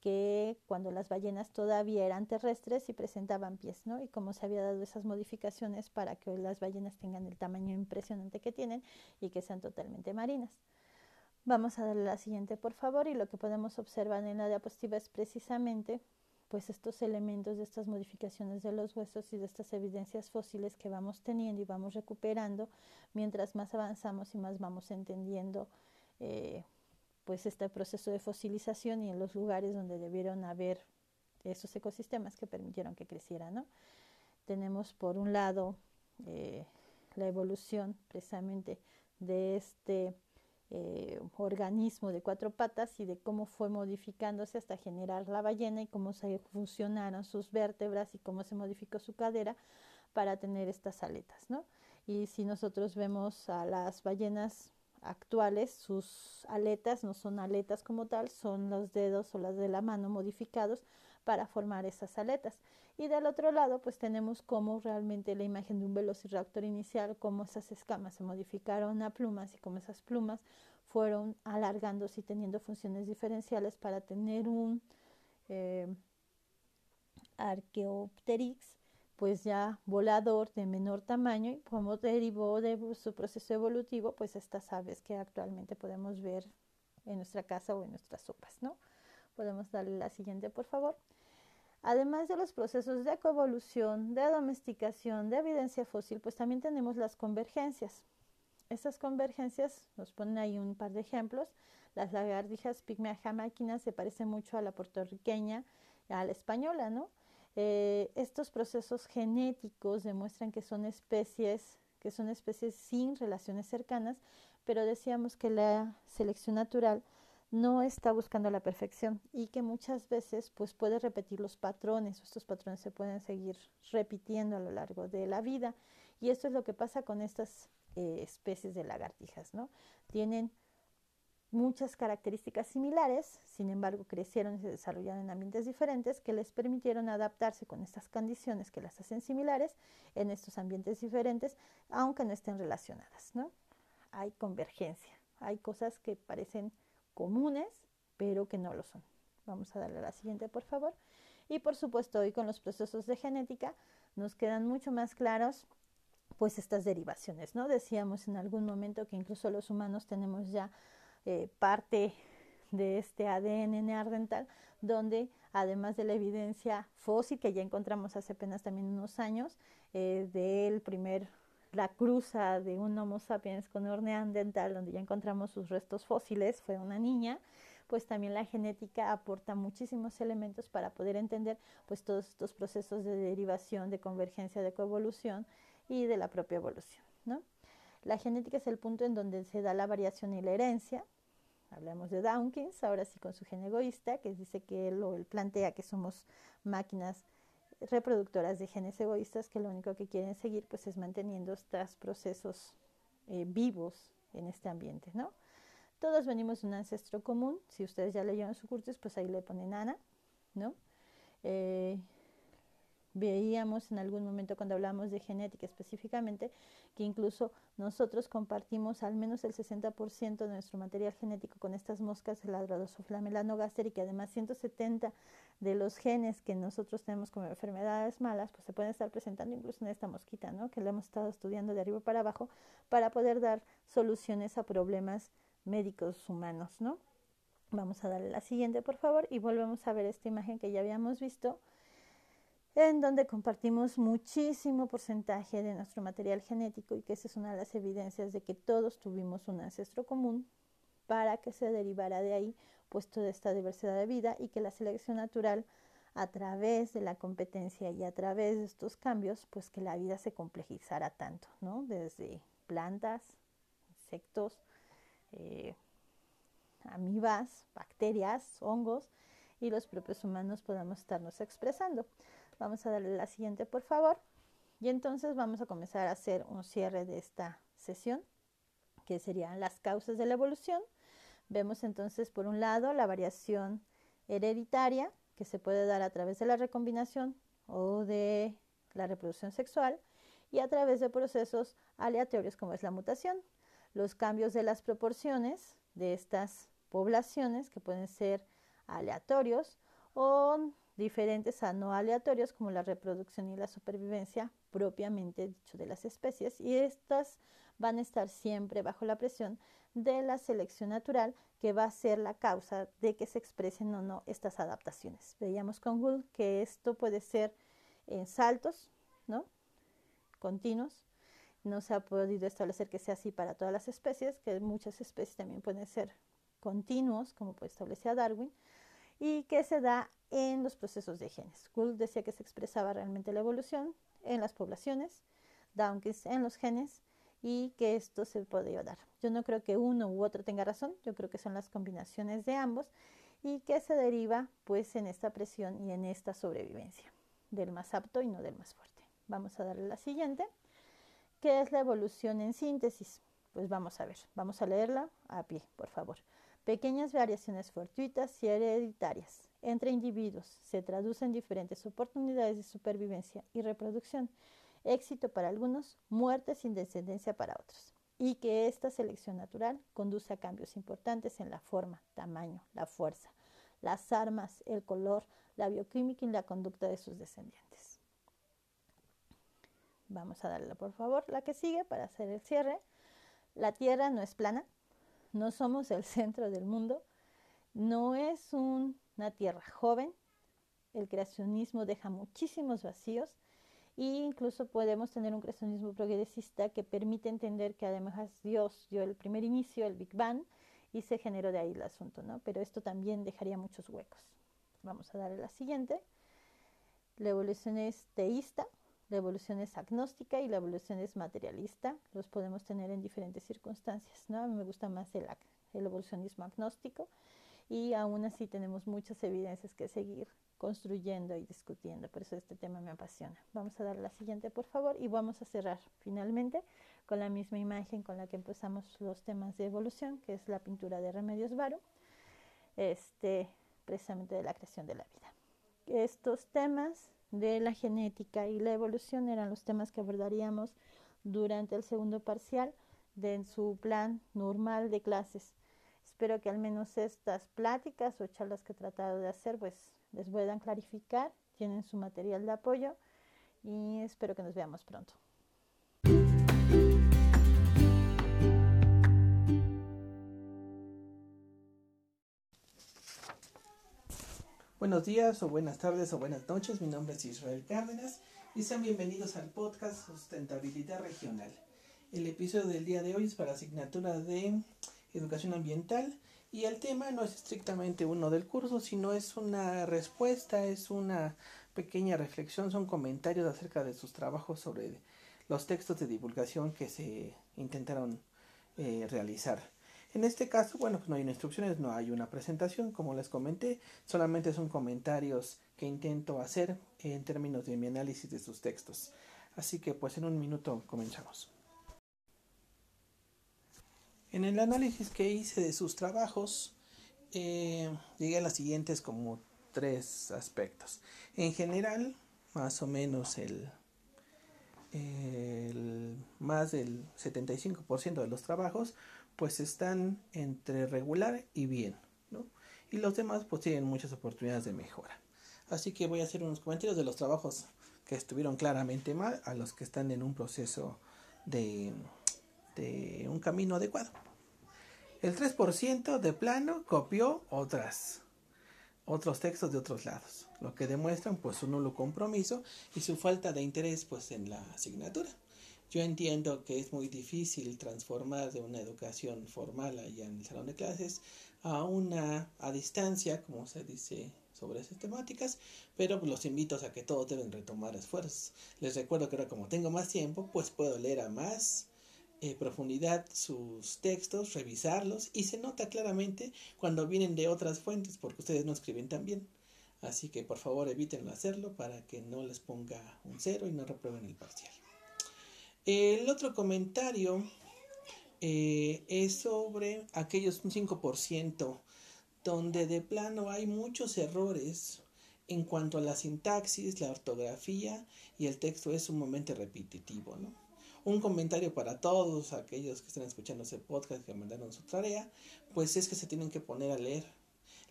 A: que cuando las ballenas todavía eran terrestres y presentaban pies, ¿no? Y cómo se había dado esas modificaciones para que las ballenas tengan el tamaño impresionante que tienen y que sean totalmente marinas. Vamos a darle la siguiente, por favor, y lo que podemos observar en la diapositiva es precisamente pues estos elementos de estas modificaciones de los huesos y de estas evidencias fósiles que vamos teniendo y vamos recuperando mientras más avanzamos y más vamos entendiendo eh, pues este proceso de fosilización y en los lugares donde debieron haber esos ecosistemas que permitieron que crecieran. Tenemos por un lado eh, la evolución precisamente de este eh, organismo de cuatro patas y de cómo fue modificándose hasta generar la ballena y cómo se fusionaron sus vértebras y cómo se modificó su cadera para tener estas aletas, ¿no? Y si nosotros vemos a las ballenas actuales, sus aletas no son aletas como tal, son los dedos o las de la mano modificados para formar esas aletas. Y del otro lado, pues tenemos cómo realmente la imagen de un velociraptor inicial, cómo esas escamas se modificaron a plumas y cómo esas plumas fueron alargándose y teniendo funciones diferenciales para tener un eh, pues ya volador de menor tamaño y como derivó de su proceso evolutivo pues estas aves que actualmente podemos ver en nuestra casa o en nuestras sopas, ¿no? Podemos darle la siguiente, por favor. Además de los procesos de coevolución, de domesticación, de evidencia fósil, pues también tenemos las convergencias. Estas convergencias nos ponen ahí un par de ejemplos. Las lagartijas pigmea se parecen mucho a la puertorriqueña, a la española, ¿no? Eh, estos procesos genéticos demuestran que son especies que son especies sin relaciones cercanas, pero decíamos que la selección natural no está buscando la perfección y que muchas veces pues puede repetir los patrones, estos patrones se pueden seguir repitiendo a lo largo de la vida y esto es lo que pasa con estas eh, especies de lagartijas, ¿no? Tienen muchas características similares, sin embargo crecieron y se desarrollaron en ambientes diferentes que les permitieron adaptarse con estas condiciones que las hacen similares en estos ambientes diferentes, aunque no estén relacionadas, ¿no? Hay convergencia, hay cosas que parecen comunes, pero que no lo son. Vamos a darle a la siguiente, por favor. Y por supuesto, hoy con los procesos de genética nos quedan mucho más claros pues estas derivaciones, ¿no? Decíamos en algún momento que incluso los humanos tenemos ya eh, parte de este ADN neandertal, donde además de la evidencia fósil que ya encontramos hace apenas también unos años, eh, del primer la cruza de un Homo sapiens con un neandertal, donde ya encontramos sus restos fósiles, fue una niña, pues también la genética aporta muchísimos elementos para poder entender pues todos estos procesos de derivación, de convergencia, de coevolución y de la propia evolución, ¿no? La genética es el punto en donde se da la variación y la herencia. Hablamos de Dawkins, ahora sí con su gen egoísta, que dice que él, él plantea que somos máquinas reproductoras de genes egoístas que lo único que quieren seguir pues es manteniendo estos procesos eh, vivos en este ambiente, ¿no? Todos venimos de un ancestro común, si ustedes ya leyeron su curso, pues ahí le ponen Ana, ¿no? Eh, Veíamos en algún momento cuando hablamos de genética específicamente que incluso nosotros compartimos al menos el 60% de nuestro material genético con estas moscas, el Adradosofla melanogaster, y que además 170 de los genes que nosotros tenemos como enfermedades malas, pues se pueden estar presentando incluso en esta mosquita, ¿no? Que la hemos estado estudiando de arriba para abajo para poder dar soluciones a problemas médicos humanos, ¿no? Vamos a darle la siguiente, por favor, y volvemos a ver esta imagen que ya habíamos visto en donde compartimos muchísimo porcentaje de nuestro material genético y que esa es una de las evidencias de que todos tuvimos un ancestro común para que se derivara de ahí pues toda esta diversidad de vida y que la selección natural a través de la competencia y a través de estos cambios pues que la vida se complejizara tanto, ¿no? Desde plantas, insectos, eh, amibas, bacterias, hongos y los propios humanos podamos estarnos expresando. Vamos a darle la siguiente, por favor. Y entonces vamos a comenzar a hacer un cierre de esta sesión, que serían las causas de la evolución. Vemos entonces, por un lado, la variación hereditaria, que se puede dar a través de la recombinación o de la reproducción sexual, y a través de procesos aleatorios como es la mutación. Los cambios de las proporciones de estas poblaciones, que pueden ser aleatorios o diferentes a no aleatorios como la reproducción y la supervivencia propiamente dicho de las especies y estas van a estar siempre bajo la presión de la selección natural que va a ser la causa de que se expresen o no estas adaptaciones. Veíamos con Gould que esto puede ser en saltos, ¿no? Continuos. No se ha podido establecer que sea así para todas las especies, que muchas especies también pueden ser continuos, como puede establecer Darwin, y que se da en los procesos de genes. Gould decía que se expresaba realmente la evolución en las poblaciones, Dawkins en los genes y que esto se podía dar. Yo no creo que uno u otro tenga razón, yo creo que son las combinaciones de ambos y que se deriva pues en esta presión y en esta sobrevivencia del más apto y no del más fuerte. Vamos a darle la siguiente, que es la evolución en síntesis. Pues vamos a ver, vamos a leerla a pie, por favor. Pequeñas variaciones fortuitas y hereditarias entre individuos se traducen en diferentes oportunidades de supervivencia y reproducción, éxito para algunos, muerte sin descendencia para otros, y que esta selección natural conduce a cambios importantes en la forma, tamaño, la fuerza, las armas, el color, la bioquímica y la conducta de sus descendientes. Vamos a darle por favor la que sigue para hacer el cierre. La Tierra no es plana, no somos el centro del mundo, no es una tierra joven, el creacionismo deja muchísimos vacíos e incluso podemos tener un creacionismo progresista que permite entender que además Dios dio el primer inicio, el Big Bang, y se generó de ahí el asunto, ¿no? Pero esto también dejaría muchos huecos. Vamos a darle la siguiente. La evolución es teísta, la evolución es agnóstica y la evolución es materialista. Los podemos tener en diferentes circunstancias. ¿no? A mí me gusta más el, el evolucionismo agnóstico y aún así tenemos muchas evidencias que seguir construyendo y discutiendo. Por eso este tema me apasiona. Vamos a dar la siguiente, por favor, y vamos a cerrar finalmente con la misma imagen con la que empezamos los temas de evolución, que es la pintura de Remedios Varo, este, precisamente de la creación de la vida. Estos temas de la genética y la evolución eran los temas que abordaríamos durante el segundo parcial de su plan normal de clases. Espero que al menos estas pláticas o charlas que he tratado de hacer pues les puedan clarificar, tienen su material de apoyo y espero que nos veamos pronto.
B: Buenos días o buenas tardes o buenas noches, mi nombre es Israel Cárdenas y sean bienvenidos al podcast Sustentabilidad Regional. El episodio del día de hoy es para asignatura de Educación Ambiental y el tema no es estrictamente uno del curso, sino es una respuesta, es una pequeña reflexión, son comentarios acerca de sus trabajos sobre los textos de divulgación que se intentaron eh, realizar. En este caso, bueno, pues no hay instrucciones, no hay una presentación, como les comenté, solamente son comentarios que intento hacer en términos de mi análisis de sus textos. Así que pues en un minuto comenzamos. En el análisis que hice de sus trabajos, eh, llegué a las siguientes como tres aspectos. En general, más o menos el, más del 75% de los trabajos pues están entre regular y bien, ¿no? Y los demás pues tienen muchas oportunidades de mejora. Así que voy a hacer unos comentarios de los trabajos que estuvieron claramente mal a los que están en un proceso de, de un camino adecuado. El 3% de plano copió otras, otros textos de otros lados, lo que demuestran pues su nulo compromiso y su falta de interés pues en la asignatura. Yo entiendo que es muy difícil transformar de una educación formal allá en el salón de clases a una a distancia, como se dice sobre esas temáticas, pero los invito a que todos deben retomar esfuerzos. Les recuerdo que ahora como tengo más tiempo, pues puedo leer a más eh, profundidad sus textos, revisarlos y se nota claramente cuando vienen de otras fuentes porque ustedes no escriben tan bien. Así que por favor eviten hacerlo para que no les ponga un cero y no reprueben el parcial. El otro comentario eh, es sobre aquellos un 5% donde de plano hay muchos errores en cuanto a la sintaxis, la ortografía y el texto es sumamente repetitivo, ¿no? Un comentario para todos aquellos que están escuchando ese podcast que mandaron su tarea, pues es que se tienen que poner a leer.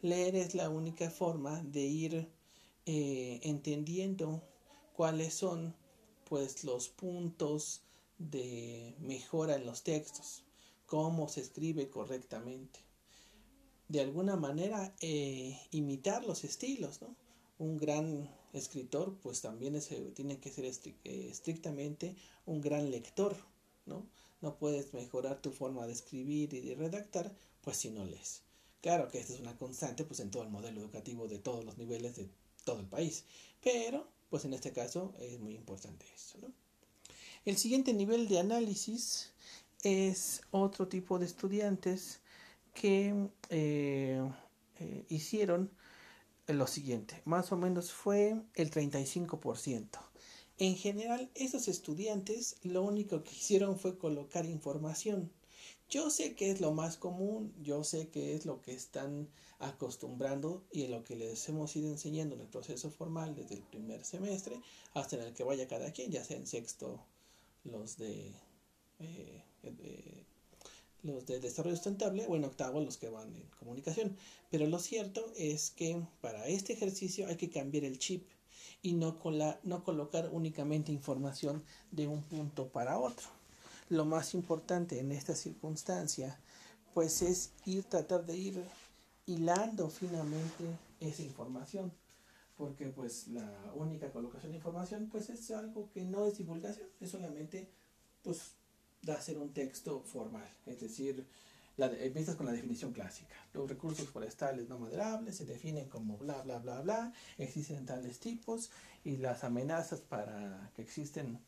B: Leer es la única forma de ir eh, entendiendo cuáles son pues los puntos de mejora en los textos, cómo se escribe correctamente de alguna manera eh, imitar los estilos, ¿no? Un gran escritor, pues también tiene que ser eh, estrictamente un gran lector, ¿no? No puedes mejorar tu forma de escribir y de redactar, pues si no lees. Claro que esta es una constante, pues en todo el modelo educativo de todos los niveles de todo el país, pero, pues en este caso es muy importante eso, ¿no? El siguiente nivel de análisis es otro tipo de estudiantes que eh, eh, hicieron lo siguiente, más o menos fue el 35%. En general, esos estudiantes lo único que hicieron fue colocar información. Yo sé que es lo más común, yo sé que es lo que están acostumbrando y lo que les hemos ido enseñando en el proceso formal desde el primer semestre hasta en el que vaya cada quien, ya sea en sexto los de eh, los de desarrollo sustentable o en octavo los que van en comunicación. Pero lo cierto es que para este ejercicio hay que cambiar el chip y no, no colocar únicamente información de un punto para otro. Lo más importante en esta circunstancia pues es ir tratar de ir hilando finamente esa información porque pues la única colocación de información pues es algo que no es divulgación es solamente pues de hacer un texto formal, es decir, la, empiezas con la definición clásica. Los recursos forestales no maderables se definen como bla, bla, bla, bla, existen tales tipos y las amenazas para que existen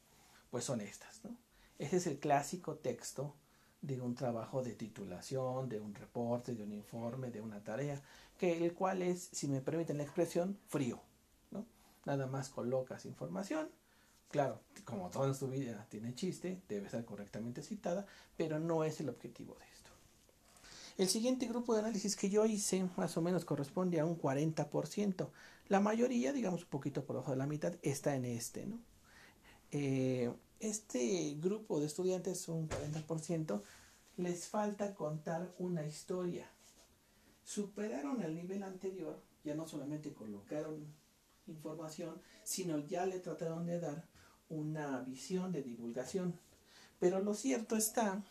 B: pues son estas. ¿no? Ese es el clásico texto de un trabajo de titulación, de un reporte, de un informe, de una tarea, que el cual es, si me permiten la expresión, frío. ¿no? Nada más colocas información, Claro, como todo en su vida tiene chiste, debe ser correctamente citada, pero no es el objetivo de esto. El siguiente grupo de análisis que yo hice más o menos corresponde a un 40%. La mayoría, digamos un poquito por debajo de la mitad, está en este. ¿no? Eh, este grupo de estudiantes, un 40%, les falta contar una historia. Superaron el nivel anterior, ya no solamente colocaron información, sino ya le trataron de dar una visión de divulgación. Pero lo cierto está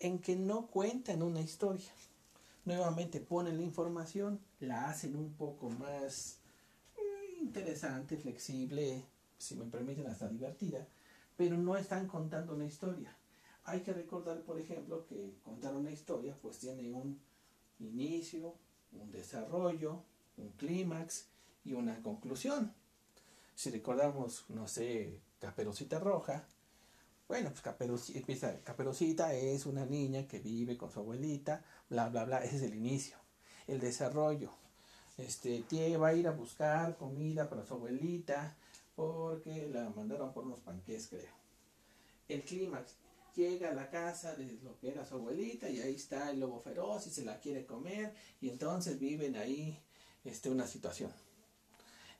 B: en que no cuentan una historia. Nuevamente ponen la información, la hacen un poco más eh, interesante, flexible, si me permiten hasta divertida, pero no están contando una historia. Hay que recordar, por ejemplo, que contar una historia pues tiene un inicio, un desarrollo, un clímax y una conclusión. Si recordamos, no sé, Caperucita Roja, bueno, pues Caperucita, es una niña que vive con su abuelita, bla, bla, bla, ese es el inicio. El desarrollo, este, va a ir a buscar comida para su abuelita porque la mandaron por unos panques, creo. El clímax, llega a la casa de lo que era su abuelita y ahí está el lobo feroz y se la quiere comer y entonces viven ahí este, una situación.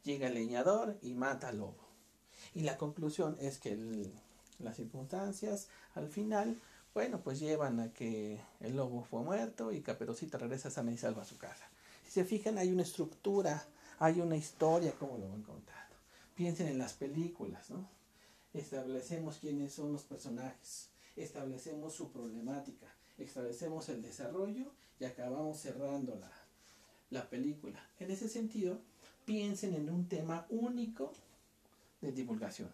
B: Llega el leñador y mata al lobo. Y la conclusión es que las circunstancias al final, bueno, pues llevan a que el lobo fue muerto y Caperucita regresa sana y salva a su casa. Si se fijan, hay una estructura, hay una historia, como lo han contado. Piensen en las películas, ¿no? Establecemos quiénes son los personajes, establecemos su problemática, establecemos el desarrollo y acabamos cerrando la, la película. En ese sentido, piensen en un tema único de divulgación.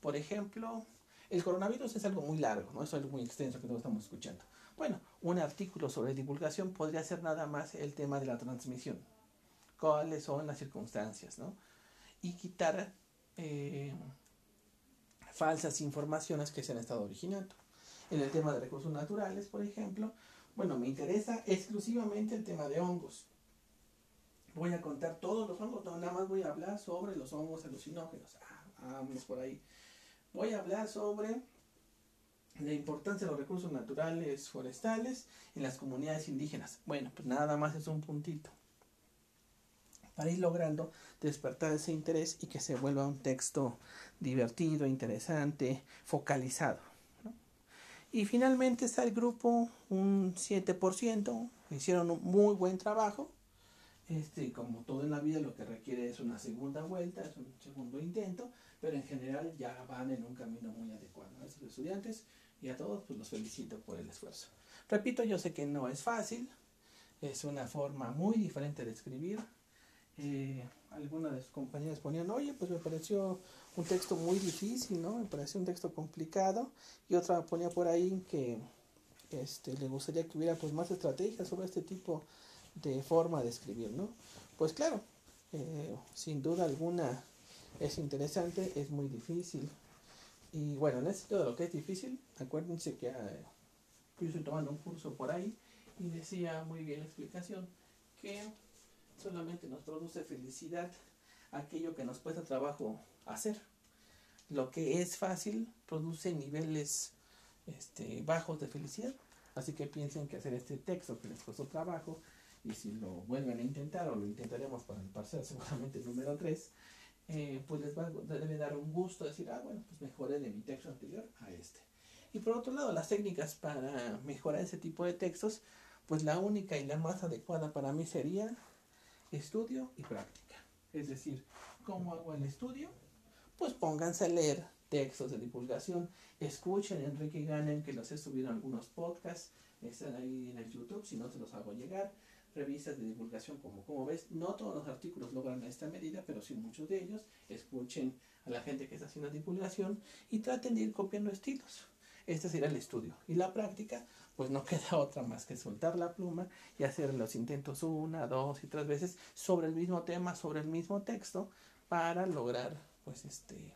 B: Por ejemplo, el coronavirus es algo muy largo, ¿no? es algo muy extenso que todos estamos escuchando. Bueno, un artículo sobre divulgación podría ser nada más el tema de la transmisión. ¿Cuáles son las circunstancias? ¿no? Y quitar eh, falsas informaciones que se han estado originando. En el tema de recursos naturales, por ejemplo, bueno, me interesa exclusivamente el tema de hongos voy a contar todos los hongos, no, nada más voy a hablar sobre los hongos alucinógenos. Vamos por ahí. Voy a hablar sobre la importancia de los recursos naturales forestales en las comunidades indígenas. Bueno, pues nada más es un puntito. Para ir logrando despertar ese interés y que se vuelva un texto divertido, interesante, focalizado. Y finalmente está el grupo, un 7%, hicieron un muy buen trabajo, este, como todo en la vida, lo que requiere es una segunda vuelta, es un segundo intento, pero en general ya van en un camino muy adecuado. A esos estudiantes y a todos, pues los felicito por el esfuerzo. Repito, yo sé que no es fácil, es una forma muy diferente de escribir. Eh, algunas de sus compañeras ponían, oye, pues me pareció un texto muy difícil, ¿no? Me pareció un texto complicado. Y otra ponía por ahí que este, le gustaría que hubiera pues más estrategias sobre este tipo de forma de escribir, ¿no? Pues claro, eh, sin duda alguna es interesante, es muy difícil. Y bueno, en este de lo que es difícil, acuérdense que eh, yo estoy tomando un curso por ahí y decía muy bien la explicación que solamente nos produce felicidad aquello que nos cuesta trabajo hacer. Lo que es fácil produce niveles este, bajos de felicidad. Así que piensen que hacer este texto que les costó trabajo y si lo vuelven a intentar o lo intentaremos para el parcial seguramente el número 3, eh, pues les va, debe dar un gusto decir, ah, bueno, pues mejoré de mi texto anterior a este. Y por otro lado, las técnicas para mejorar ese tipo de textos, pues la única y la más adecuada para mí sería estudio y práctica. Es decir, ¿cómo hago el estudio? Pues pónganse a leer textos de divulgación, escuchen a Enrique Ganen que los he subido en algunos podcasts, están ahí en el YouTube, si no se los hago llegar revistas de divulgación, como, como ves, no todos los artículos logran esta medida, pero sí muchos de ellos. Escuchen a la gente que está haciendo divulgación y traten de ir copiando estilos. Este será el estudio. Y la práctica, pues no queda otra más que soltar la pluma y hacer los intentos una, dos y tres veces sobre el mismo tema, sobre el mismo texto, para lograr, pues, este,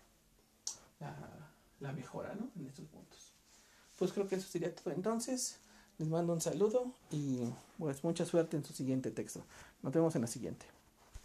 B: la, la mejora, ¿no? En estos puntos. Pues creo que eso sería todo entonces. Les mando un saludo y pues mucha suerte en su siguiente texto. Nos vemos en la siguiente.